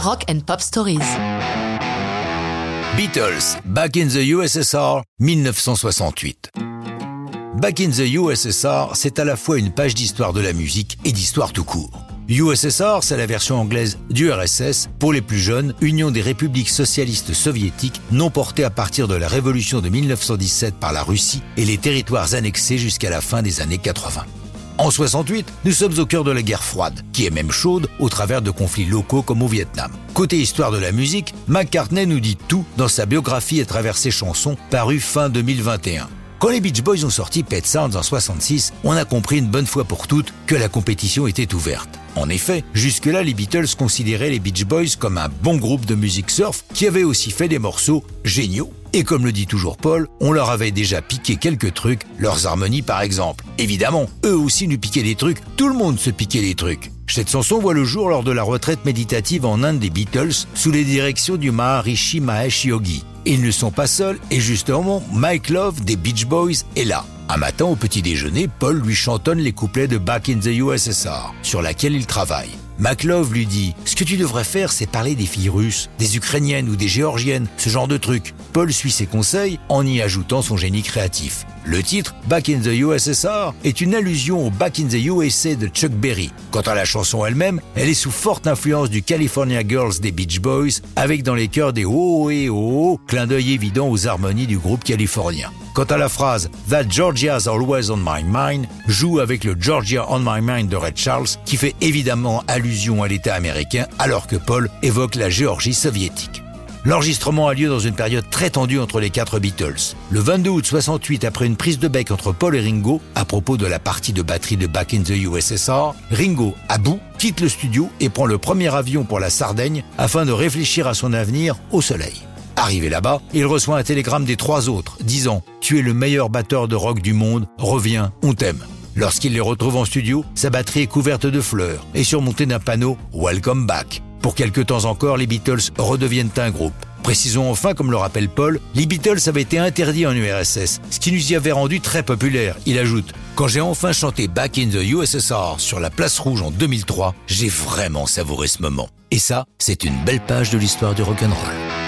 Rock and Pop Stories. Beatles, Back in the USSR, 1968. Back in the USSR, c'est à la fois une page d'histoire de la musique et d'histoire tout court. USSR, c'est la version anglaise du RSS, pour les plus jeunes, Union des républiques socialistes soviétiques, non portée à partir de la révolution de 1917 par la Russie et les territoires annexés jusqu'à la fin des années 80. En 68, nous sommes au cœur de la guerre froide, qui est même chaude au travers de conflits locaux comme au Vietnam. Côté histoire de la musique, McCartney nous dit tout dans sa biographie à travers ses chansons parue fin 2021. Quand les Beach Boys ont sorti Pet Sounds en 66, on a compris une bonne fois pour toutes que la compétition était ouverte. En effet, jusque-là, les Beatles considéraient les Beach Boys comme un bon groupe de musique surf qui avait aussi fait des morceaux géniaux. Et comme le dit toujours Paul, on leur avait déjà piqué quelques trucs, leurs harmonies par exemple. Évidemment, eux aussi nous piquaient des trucs, tout le monde se piquait des trucs. Cette chanson voit le jour lors de la retraite méditative en Inde des Beatles sous les directions du Maharishi Mahesh Yogi. Ils ne sont pas seuls et justement, Mike Love des Beach Boys est là. Un matin au petit déjeuner, Paul lui chantonne les couplets de Back in the USSR, sur laquelle il travaille. McLove lui dit Ce que tu devrais faire, c'est parler des filles russes, des ukrainiennes ou des géorgiennes, ce genre de truc. Paul suit ses conseils en y ajoutant son génie créatif. Le titre, Back in the USSR, est une allusion au Back in the USA de Chuck Berry. Quant à la chanson elle-même, elle est sous forte influence du California Girls des Beach Boys, avec dans les chœurs des oh et oh, oh clin d'œil évident aux harmonies du groupe californien. Quant à la phrase That Georgia's always on my mind joue avec le Georgia on my mind de Red Charles qui fait évidemment allusion à l'État américain alors que Paul évoque la Géorgie soviétique. L'enregistrement a lieu dans une période très tendue entre les quatre Beatles. Le 22 août 68, après une prise de bec entre Paul et Ringo, à propos de la partie de batterie de Back in the USSR, Ringo, à bout, quitte le studio et prend le premier avion pour la Sardaigne afin de réfléchir à son avenir au soleil. Arrivé là-bas, il reçoit un télégramme des trois autres disant ⁇ Tu es le meilleur batteur de rock du monde, reviens, on t'aime ⁇ Lorsqu'il les retrouve en studio, sa batterie est couverte de fleurs et surmontée d'un panneau Welcome Back. Pour quelque temps encore, les Beatles redeviennent un groupe. Précisons enfin, comme le rappelle Paul, les Beatles avaient été interdits en URSS, ce qui nous y avait rendu très populaire. Il ajoute Quand j'ai enfin chanté Back in the USSR sur la place rouge en 2003, j'ai vraiment savouré ce moment. Et ça, c'est une belle page de l'histoire du rock'n'roll.